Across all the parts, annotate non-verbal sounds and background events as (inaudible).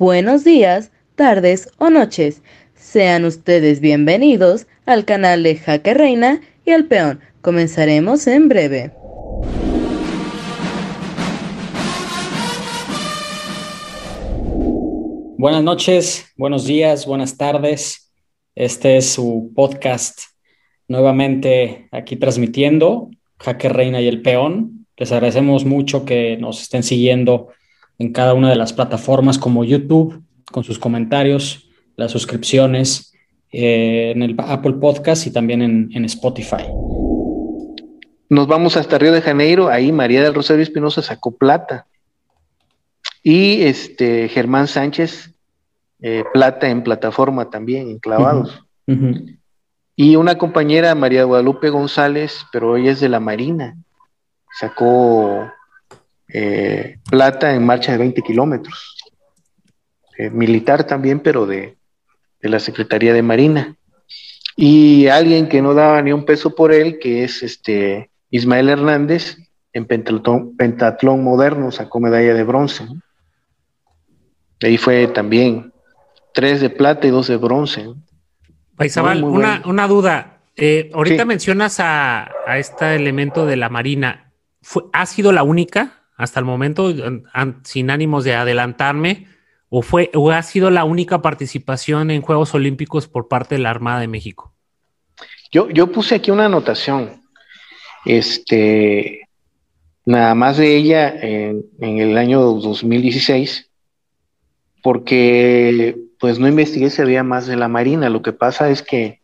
buenos días, tardes o noches. Sean ustedes bienvenidos al canal de Jaque Reina y al Peón. Comenzaremos en breve. Buenas noches, buenos días, buenas tardes. Este es su podcast nuevamente aquí transmitiendo Jaque Reina y el Peón. Les agradecemos mucho que nos estén siguiendo en cada una de las plataformas como YouTube, con sus comentarios, las suscripciones eh, en el Apple Podcast y también en, Spotify. Nos vamos hasta Río de Janeiro, ahí María del Rosario Espinosa sacó plata. Y este Germán Sánchez, eh, plata en plataforma también, en clavados. Y una compañera, María Guadalupe González, pero ella es de la Marina, sacó eh, plata en marcha de 20 kilómetros. Eh, militar también, pero de, la Secretaría de Marina. Y alguien que no daba ni un peso por él, que es este Ismael Hernández, en pentatlón, moderno sacó medalla de bronce. Ahí fue también tres de plata y dos de bronce. Paisabal, una, duda. Eh, ahorita mencionas a, a, este elemento de la Marina. ¿Ha sido la única? Hasta el momento, sin ánimos de adelantarme, o fue o ha sido la única participación en Juegos Olímpicos por parte de la Armada de México? Yo, yo puse aquí una anotación. Este, nada más de ella en, el año 2016, porque pues no investigué si había más de la Marina. Lo que pasa es que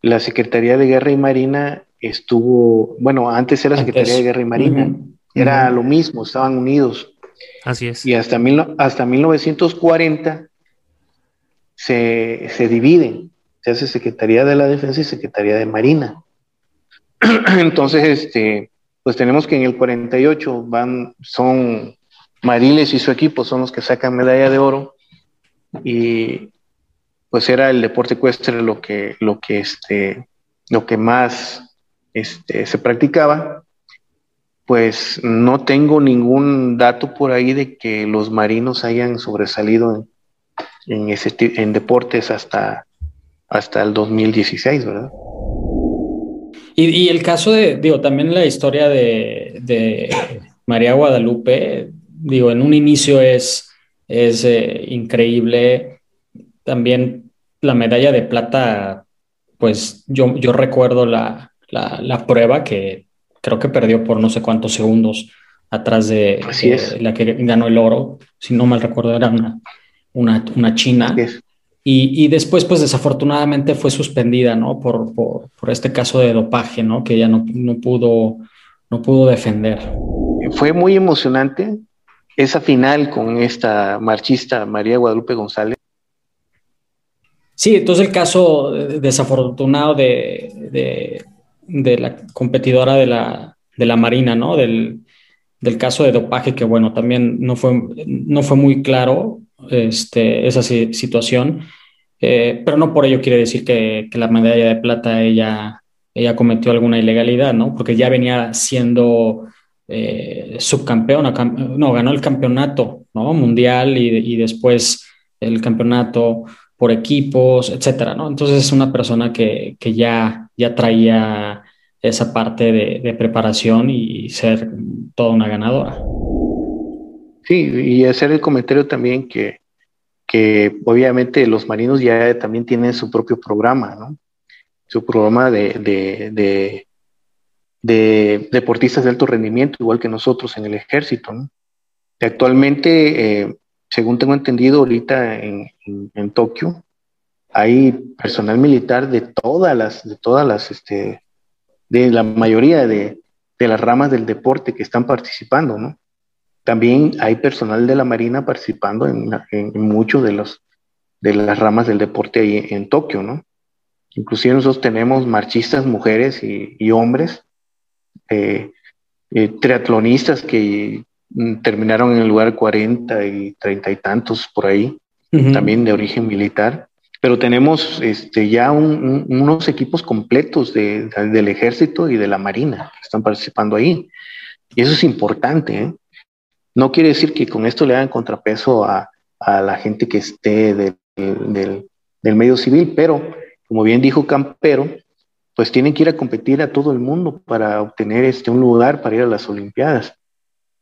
la Secretaría de Guerra y Marina estuvo, bueno, antes era Secretaría de Guerra y Marina. Era lo mismo, estaban unidos. Así es. Y hasta, mil, hasta 1940 se, se dividen. Se hace Secretaría de la Defensa y Secretaría de Marina. (clears throat) Entonces, este, pues tenemos que en el 48 van, son Mariles y su equipo son los que sacan medalla de oro y pues era el deporte ecuestre lo que, lo que, este, lo que más este, se practicaba pues no tengo ningún dato por ahí de que los marinos hayan sobresalido en, en deportes hasta, hasta el 2016, ¿verdad? Y, el caso de, digo, también la historia de, María Guadalupe, digo, en un inicio es, es eh, increíble. También la medalla de plata, pues yo, yo recuerdo la, la prueba que creo que perdió por no sé cuántos segundos atrás de, la que ganó el oro, si no mal recuerdo era una, una, china. Y, después, pues desafortunadamente fue suspendida, ¿no? Por, por, este caso de dopaje, ¿no? Que ella no, no, pudo, no pudo defender. Fue muy emocionante esa final con esta marchista María Guadalupe González. Sí, entonces el caso desafortunado de, de la competidora de la, de la Marina, ¿no? Del, del, caso de dopaje, que bueno, también no fue, no fue muy claro este, esa situación, eh, pero no por ello quiere decir que, que, la medalla de plata ella, ella cometió alguna ilegalidad, ¿no? Porque ya venía siendo eh, subcampeona, no, ganó el campeonato, ¿no? Mundial y, y después el campeonato por equipos, etcétera, ¿no? Entonces es una persona que, que ya, ya traía esa parte de, preparación y ser toda una ganadora. Sí, y hacer el comentario también que, que obviamente los marinos ya también tienen su propio programa, ¿no? Su programa de, de, de deportistas de alto rendimiento, igual que nosotros en el ejército, ¿no? Actualmente eh, según tengo entendido ahorita en, Tokio, hay personal militar de todas las, de todas las, este, de la mayoría de, las ramas del deporte que están participando, ¿no? También hay personal de la Marina participando en, muchos de los de las ramas del deporte ahí en Tokio, ¿no? Inclusive nosotros tenemos marchistas mujeres y, hombres, eh, eh, triatlonistas que terminaron en el lugar 40 y 30 y tantos por ahí, también de origen militar. Pero tenemos este, ya unos equipos completos de, del ejército y de la marina que están participando ahí. Y eso es importante. ¿eh? No quiere decir que con esto le hagan contrapeso a, a la gente que esté del, del, del medio civil, pero como bien dijo Campero, pues tienen que ir a competir a todo el mundo para obtener este, un lugar para ir a las Olimpiadas.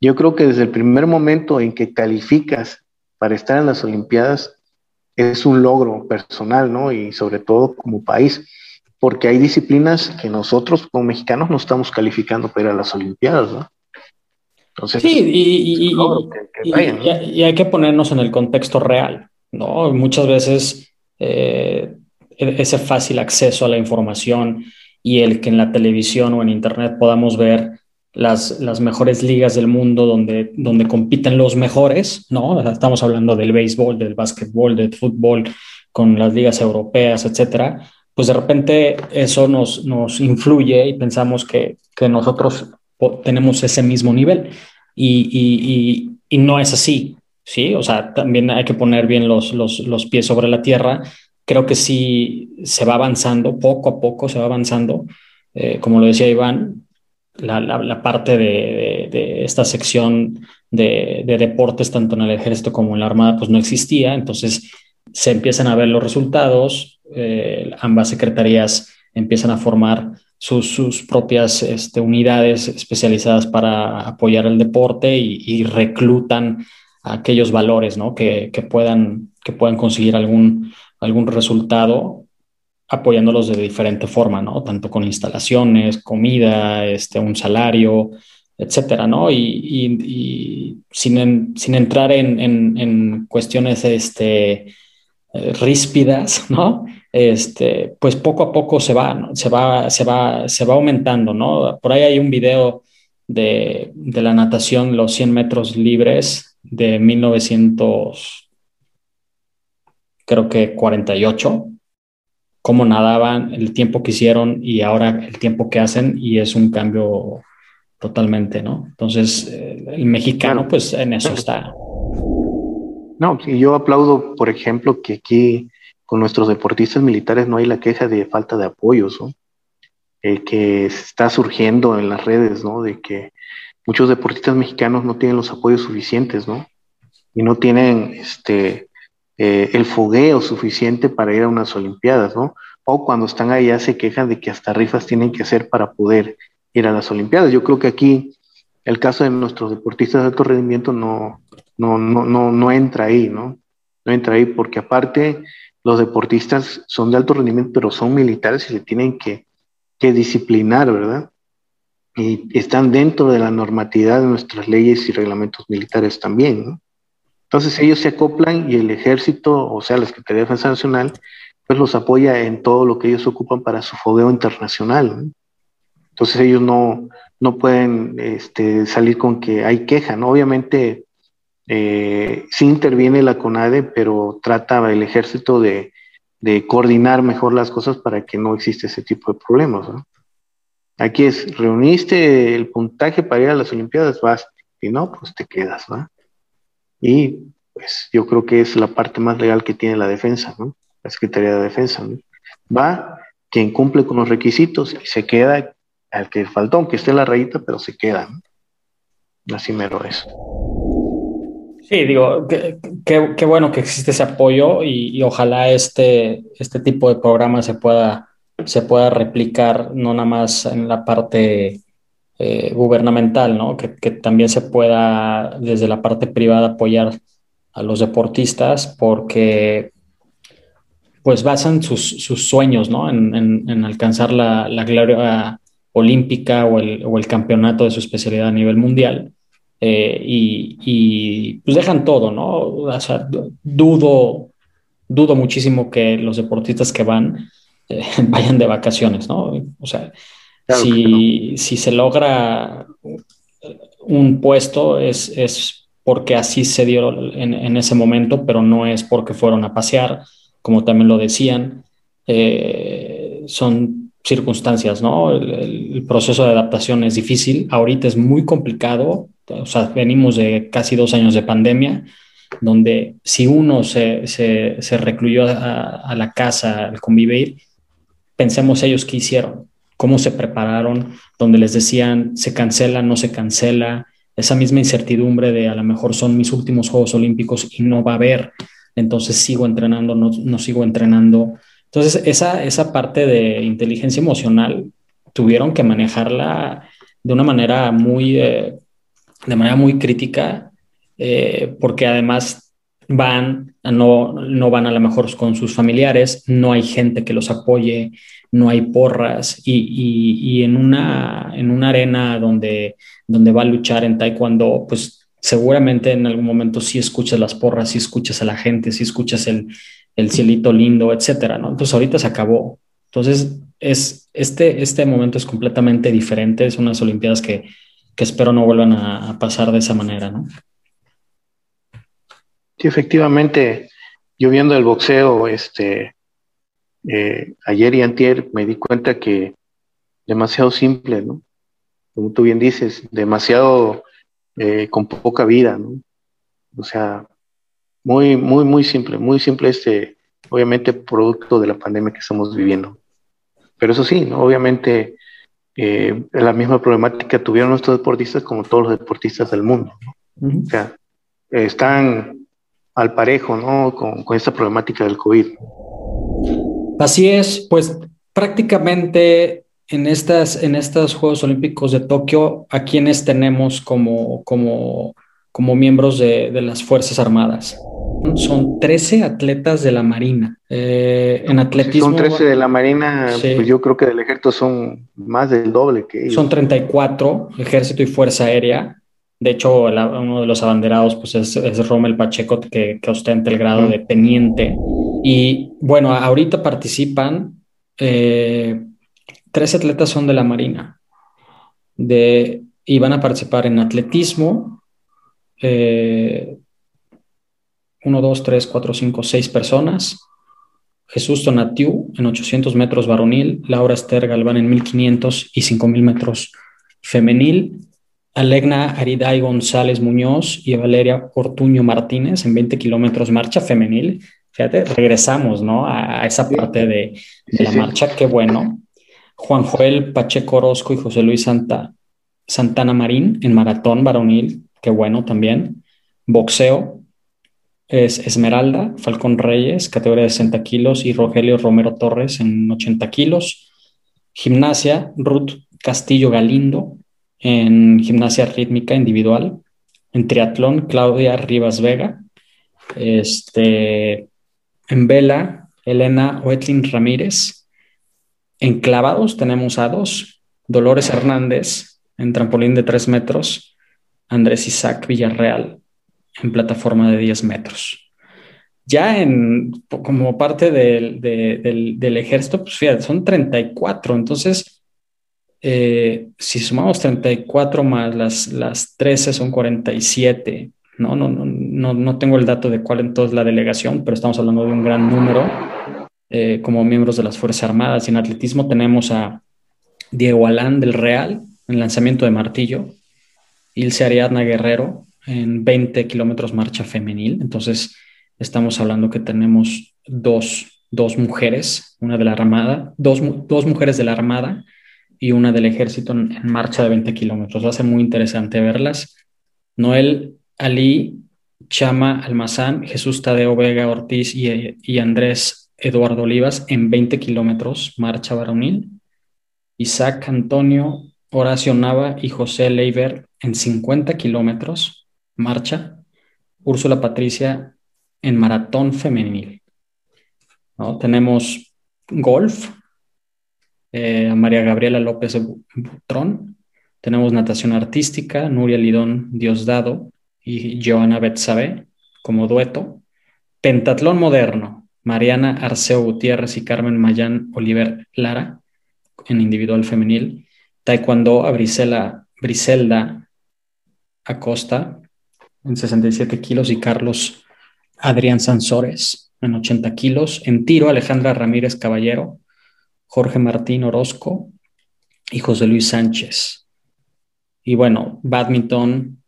Yo creo que desde el primer momento en que calificas para estar en las Olimpiadas es un logro personal, ¿no? Y sobre todo como país, porque hay disciplinas que nosotros como mexicanos no estamos calificando para ir a las Olimpiadas, ¿no? Entonces, sí, y, y, hay que ponernos en el contexto real, ¿no? Muchas veces eh, ese fácil acceso a la información y el que en la televisión o en internet podamos ver las, las mejores ligas del mundo donde, donde compiten los mejores, ¿no? Estamos hablando del béisbol, del básquetbol, del fútbol, con las ligas europeas, etcétera. Pues de repente eso nos, nos influye y pensamos que, que nosotros tenemos ese mismo nivel y, y, y, no es así, ¿sí? O sea, también hay que poner bien los, los, los pies sobre la tierra creo que sí se va avanzando, poco a poco se va avanzando. Eh, como lo decía Iván, la, parte de, esta sección de, de, deportes, tanto en el ejército como en la armada, pues no existía. Entonces se empiezan a ver los resultados, eh, ambas secretarías empiezan a formar sus, propias este, unidades especializadas para apoyar el deporte y, reclutan aquellos valores que, que, puedan, que puedan conseguir algún, algún resultado apoyándolos de diferente forma, ¿no? Tanto con instalaciones, comida, este, un salario, etcétera, ¿no? Y, sin, sin, entrar en, en, cuestiones este, eh, ríspidas, (laughs) ¿no? Este, pues poco a poco se va, se va, se va, se va aumentando, ¿no? Por ahí hay un video de, de la natación, los 100 metros libres de 1900 creo que 48, cómo nadaban, el tiempo que hicieron y ahora el tiempo que hacen y es un cambio totalmente, ¿no? Entonces, eh, el mexicano pues en eso está. No, y yo aplaudo, por ejemplo, que aquí con nuestros deportistas militares no hay la queja de falta de apoyos, ¿no? El que está surgiendo en las redes, ¿no? De que muchos deportistas mexicanos no tienen los apoyos suficientes, ¿no? Y no tienen este, eh, el fogueo suficiente para ir a unas Olimpiadas, ¿no? O cuando están allá se quejan de que hasta rifas tienen que hacer para poder ir a las Olimpiadas. Yo creo que aquí el caso de nuestros deportistas de alto rendimiento no, no, no, no, no entra ahí, ¿no? No entra ahí porque aparte los deportistas son de alto rendimiento, pero son militares y se tienen que, que disciplinar, ¿verdad? Y están dentro de la normatividad de nuestras leyes y reglamentos militares también, ¿no? Entonces ellos se acoplan y el ejército, o sea, la Secretaría de Defensa Nacional, pues los apoya en todo lo que ellos ocupan para su fogueo internacional. Entonces ellos no, no pueden este, salir con que hay queja, ¿no? Obviamente eh, sí interviene la CONADE, pero trata el ejército de, de, coordinar mejor las cosas para que no exista ese tipo de problemas. ¿no? Aquí es, reuniste el puntaje para ir a las Olimpiadas, vas, y no, pues te quedas, ¿no? Y pues yo creo que es la parte más legal que tiene la defensa, ¿no? La Secretaría de Defensa, ¿no? Va quien cumple con los requisitos y se queda al que faltó, aunque esté la rayita, pero se queda, ¿no? Así mero es. Sí, digo, qué bueno que existe ese apoyo y, ojalá este, este tipo de programa se pueda, se pueda replicar no nada más en la parte eh, gubernamental, ¿no? Que, también se pueda desde la parte privada apoyar a los deportistas porque pues basan sus, sueños, ¿no? En, alcanzar la, gloria olímpica o el, campeonato de su especialidad a nivel mundial. Eh, y, pues dejan todo, ¿no? O sea, dudo, dudo muchísimo que los deportistas que van eh, (laughs) vayan de vacaciones, ¿no? O sea, si, se logra un puesto es, porque así se dio en, ese momento, pero no es porque fueron a pasear, como también lo decían. Eh, son circunstancias, ¿no? El, proceso de adaptación es difícil, ahorita es muy complicado, o sea, venimos de casi dos años de pandemia, donde si uno se, recluyó a, a, la casa al convivir, pensemos ellos qué hicieron, cómo se prepararon, donde les decían se cancela, no se cancela, esa misma incertidumbre de a lo mejor son mis últimos Juegos Olímpicos y no va a haber, entonces sigo entrenando, no, no sigo entrenando. Entonces, esa, esa parte de inteligencia emocional tuvieron que manejarla de una manera muy, eh, de manera muy crítica, eh, porque además van, no, no van a lo mejor con sus familiares, no hay gente que los apoye, no hay porras y, y, en, una, en una arena donde, donde va a luchar en taekwondo, pues seguramente en algún momento sí escuchas las porras, sí escuchas a la gente, sí escuchas el, el cielito lindo, etcétera, ¿no? Entonces ahorita se acabó. Entonces es, este, este momento es completamente diferente, es unas Olimpiadas que, que espero no vuelvan a, pasar de esa manera, ¿no? Sí, efectivamente, yo viendo el boxeo, este, eh, ayer y antier me di cuenta que demasiado simple, ¿no? Como tú bien dices, demasiado eh, con poca vida, ¿no? O sea, muy, muy, muy simple, muy simple este, obviamente producto de la pandemia que estamos viviendo. Pero eso sí, ¿no? obviamente eh, la misma problemática tuvieron nuestros deportistas como todos los deportistas del mundo. O sea, están al parejo ¿no? con, con esta problemática del COVID. Así es, pues prácticamente en, estas, en estos Juegos Olímpicos de Tokio, ¿a quienes tenemos como, como, como miembros de, de las Fuerzas Armadas? Son 13 atletas de la Marina. Eh, en atletismo. son 13 de la Marina, pues yo creo que del ejército son más del doble que ellos. Son 34, ejército y fuerza aérea. De hecho, uno de los abanderados pues es, es Rommel Pacheco, que, ostenta el grado de teniente. Y bueno, ahorita participan, eh, 13 atletas son de la Marina. De, y van a participar en atletismo, eh, 1, 2, 3, 4, 5, 6 personas. Jesús Tonatiu en 800 metros varonil, Laura Esther Galván en 1500 y 5000 metros femenil, Alegna Ariday González Muñoz y Valeria Ortuño Martínez en 20 kilómetros marcha femenil. Fíjate, regresamos ¿no? a, esa parte de, de la marcha, qué bueno. Juan Joel Pacheco Orozco y José Luis Santa, Santana Marín en maratón varonil, qué bueno también. Boxeo, es Esmeralda, Falcón Reyes, categoría de 60 kilos, y Rogelio Romero Torres en 80 kilos. Gimnasia, Ruth Castillo Galindo en gimnasia rítmica individual. En triatlón, Claudia Rivas Vega. Este, en vela, Elena Oetlin Ramírez. En clavados tenemos a dos, Dolores Hernández en trampolín de 3 metros, Andrés Isaac Villarreal en plataforma de 10 metros. Ya en, como parte del, del, ejército, pues fíjate, son 34. Entonces, eh, si sumamos 34 más las, las 13 son 47. No, no, no, no, no tengo el dato de cuál entonces la delegación, pero estamos hablando de un gran número eh, como miembros de las Fuerzas Armadas. Y en atletismo tenemos a Diego Alán del Real en lanzamiento de martillo, Ilse Ariadna Guerrero en 20 kilómetros marcha femenil. Entonces, estamos hablando que tenemos dos, dos mujeres, una de la Armada, dos, dos, mujeres de la Armada y una del Ejército en, marcha de 20 kilómetros. Va a ser muy interesante verlas. Noel Ali Chama Almazán, Jesús Tadeo Vega Ortiz y, y Andrés Eduardo Olivas en 20 kilómetros marcha varonil. Isaac Antonio Horacio Nava y José Leiber en 50 kilómetros marcha, Úrsula Patricia en maratón femenil. ¿no? Tenemos golf, eh, María Gabriela López Butrón, tenemos natación artística, Nuria Lidón Diosdado y Joana Betsabe como dueto, pentatlón moderno, Mariana Arceo Gutiérrez y Carmen Mayán Oliver Lara en individual femenil, taekwondo a Brisela, Briselda Acosta en 67 kilos y Carlos Adrián Sansores en 80 kilos. En tiro, Alejandra Ramírez Caballero, Jorge Martín Orozco y José Luis Sánchez. Y bueno, badminton,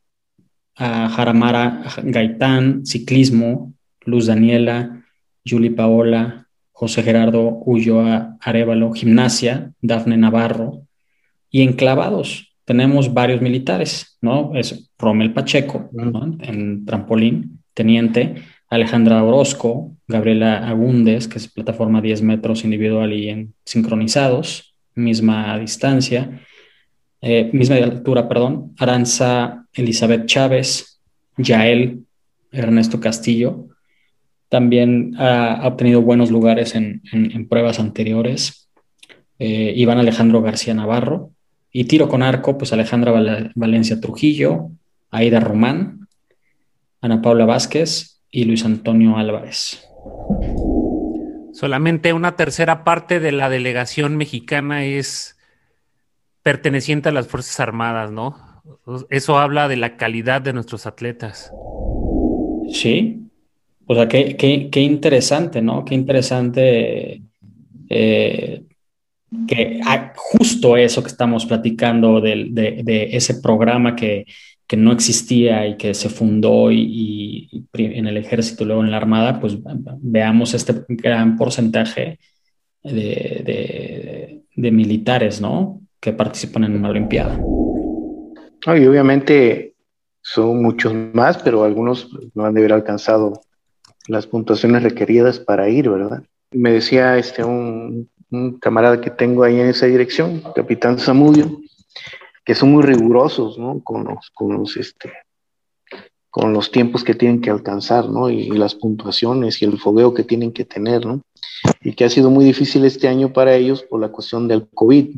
a Jaramara Gaitán, ciclismo, Luz Daniela, Juli Paola, José Gerardo Ulloa Arevalo, gimnasia, Dafne Navarro y enclavados, tenemos varios militares, ¿no? Es Romel Pacheco, en trampolín, teniente, Alejandra Orozco, Gabriela Agúndez, que es plataforma 10 metros individual y en sincronizados, misma distancia, eh, misma altura, perdón, Aranza Elizabeth Chávez, Yael Ernesto Castillo, también ha, obtenido buenos lugares en, pruebas anteriores. Eh, Iván Alejandro García Navarro. Y tiro con arco, pues Alejandra Valencia Trujillo, Aida Román, Ana Paula Vázquez y Luis Antonio Álvarez. Solamente una tercera parte de la delegación mexicana es perteneciente a las Fuerzas Armadas, ¿no? Eso habla de la calidad de nuestros atletas. Sí, o sea, qué, qué, interesante, ¿no? Qué interesante eh, que ah, justo eso que estamos platicando de, de, ese programa que, que, no existía y que se fundó y, en el ejército luego en la armada, pues veamos este gran porcentaje de, militares, ¿no? Que participan en una Olimpiada. y obviamente son muchos más, pero algunos no han de haber alcanzado las puntuaciones requeridas para ir, ¿verdad? Me decía este un, camarada que tengo ahí en esa dirección, capitán Zamudio, que son muy rigurosos, ¿no? Con los, con los, este, con los tiempos que tienen que alcanzar, ¿no? Y, las puntuaciones y el fogueo que tienen que tener, ¿no? Y que ha sido muy difícil este año para ellos por la cuestión del COVID.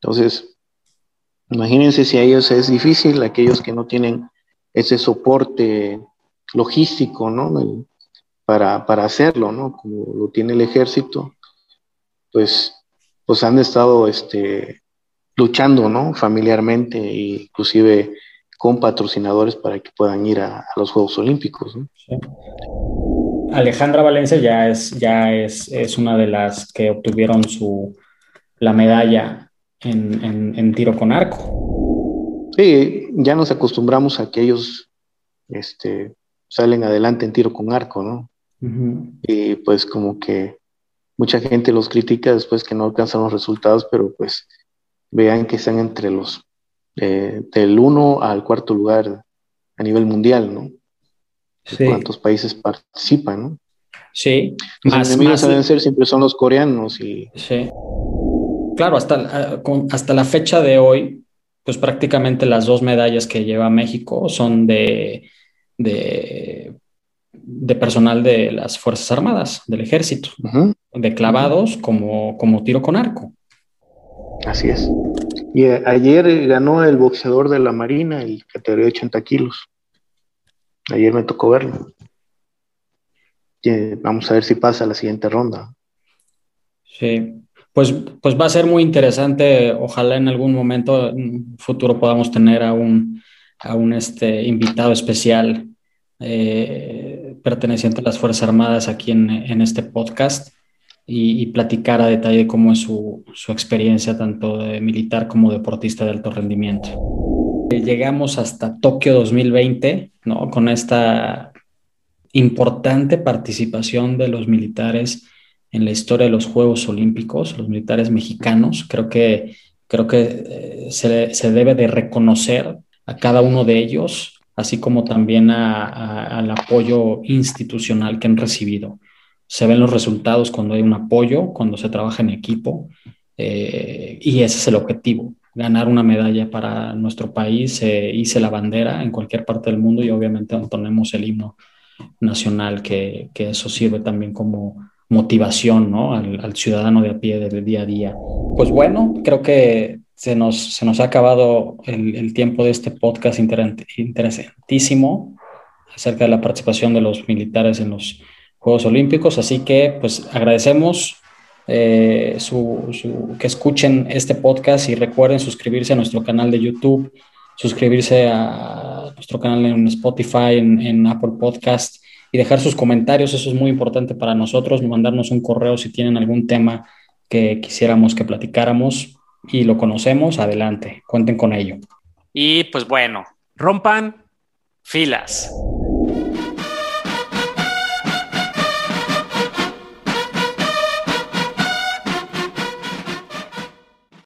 Entonces, imagínense si a ellos es difícil, aquellos que no tienen ese soporte logístico, ¿no? Para, para hacerlo, ¿no? Como lo tiene el ejército, pues, pues han estado este, luchando, ¿no? Familiarmente inclusive con patrocinadores para que puedan ir a, los Juegos Olímpicos. ¿no? Alejandra Valencia ya es, ya es, es, una de las que obtuvieron su, la medalla en, en, tiro con arco. Sí, ya nos acostumbramos a que ellos este, salen adelante en tiro con arco, ¿no? Y pues como que mucha gente los critica después que no alcanzan los resultados, pero pues vean que están entre los eh, del 1 al cuarto lugar a nivel mundial, ¿no? Sí. ¿Cuántos países participan, no? Sí. Los más, enemigos deben ser siempre son los coreanos y... Sí. Claro, hasta, ah, hasta la fecha de hoy, pues prácticamente las dos medallas que lleva México son de de, personal de las Fuerzas Armadas, del Ejército, de clavados como, como tiro con arco. Así es. Y ayer ganó el boxeador de la Marina, el categoría de 80 kilos. Ayer me tocó verlo. vamos a ver si pasa la siguiente ronda. Sí, pues, pues va a ser muy interesante. Ojalá en algún momento futuro podamos tener a un, a un este, invitado especial eh, perteneciente a las Fuerzas Armadas aquí en, en este podcast y, platicar a detalle cómo es su, su, experiencia tanto de militar como deportista de alto rendimiento. Llegamos hasta Tokio 2020, ¿no? Con esta importante participación de los militares en la historia de los Juegos Olímpicos, los militares mexicanos. Creo que, creo que eh, se, se debe de reconocer a cada uno de ellos así como también al apoyo institucional que han recibido. Se ven los resultados cuando hay un apoyo, cuando se trabaja en equipo, eh, y ese es el objetivo, ganar una medalla para nuestro país, se hice la bandera en cualquier parte del mundo y obviamente entonemos el himno nacional, que, eso sirve también como motivación al, ciudadano de a pie del día a día. Pues bueno, creo que se nos, se nos ha acabado el, tiempo de este podcast interesantísimo acerca de la participación de los militares en los Juegos Olímpicos. Así que, pues, agradecemos eh, su, que escuchen este podcast y recuerden suscribirse a nuestro canal de YouTube, suscribirse a nuestro canal en Spotify, en, en Apple Podcast y dejar sus comentarios. Eso es muy importante para nosotros. Mandarnos un correo si tienen algún tema que quisiéramos que platicáramos y lo conocemos, adelante, cuenten con ello. Y pues bueno, rompan filas.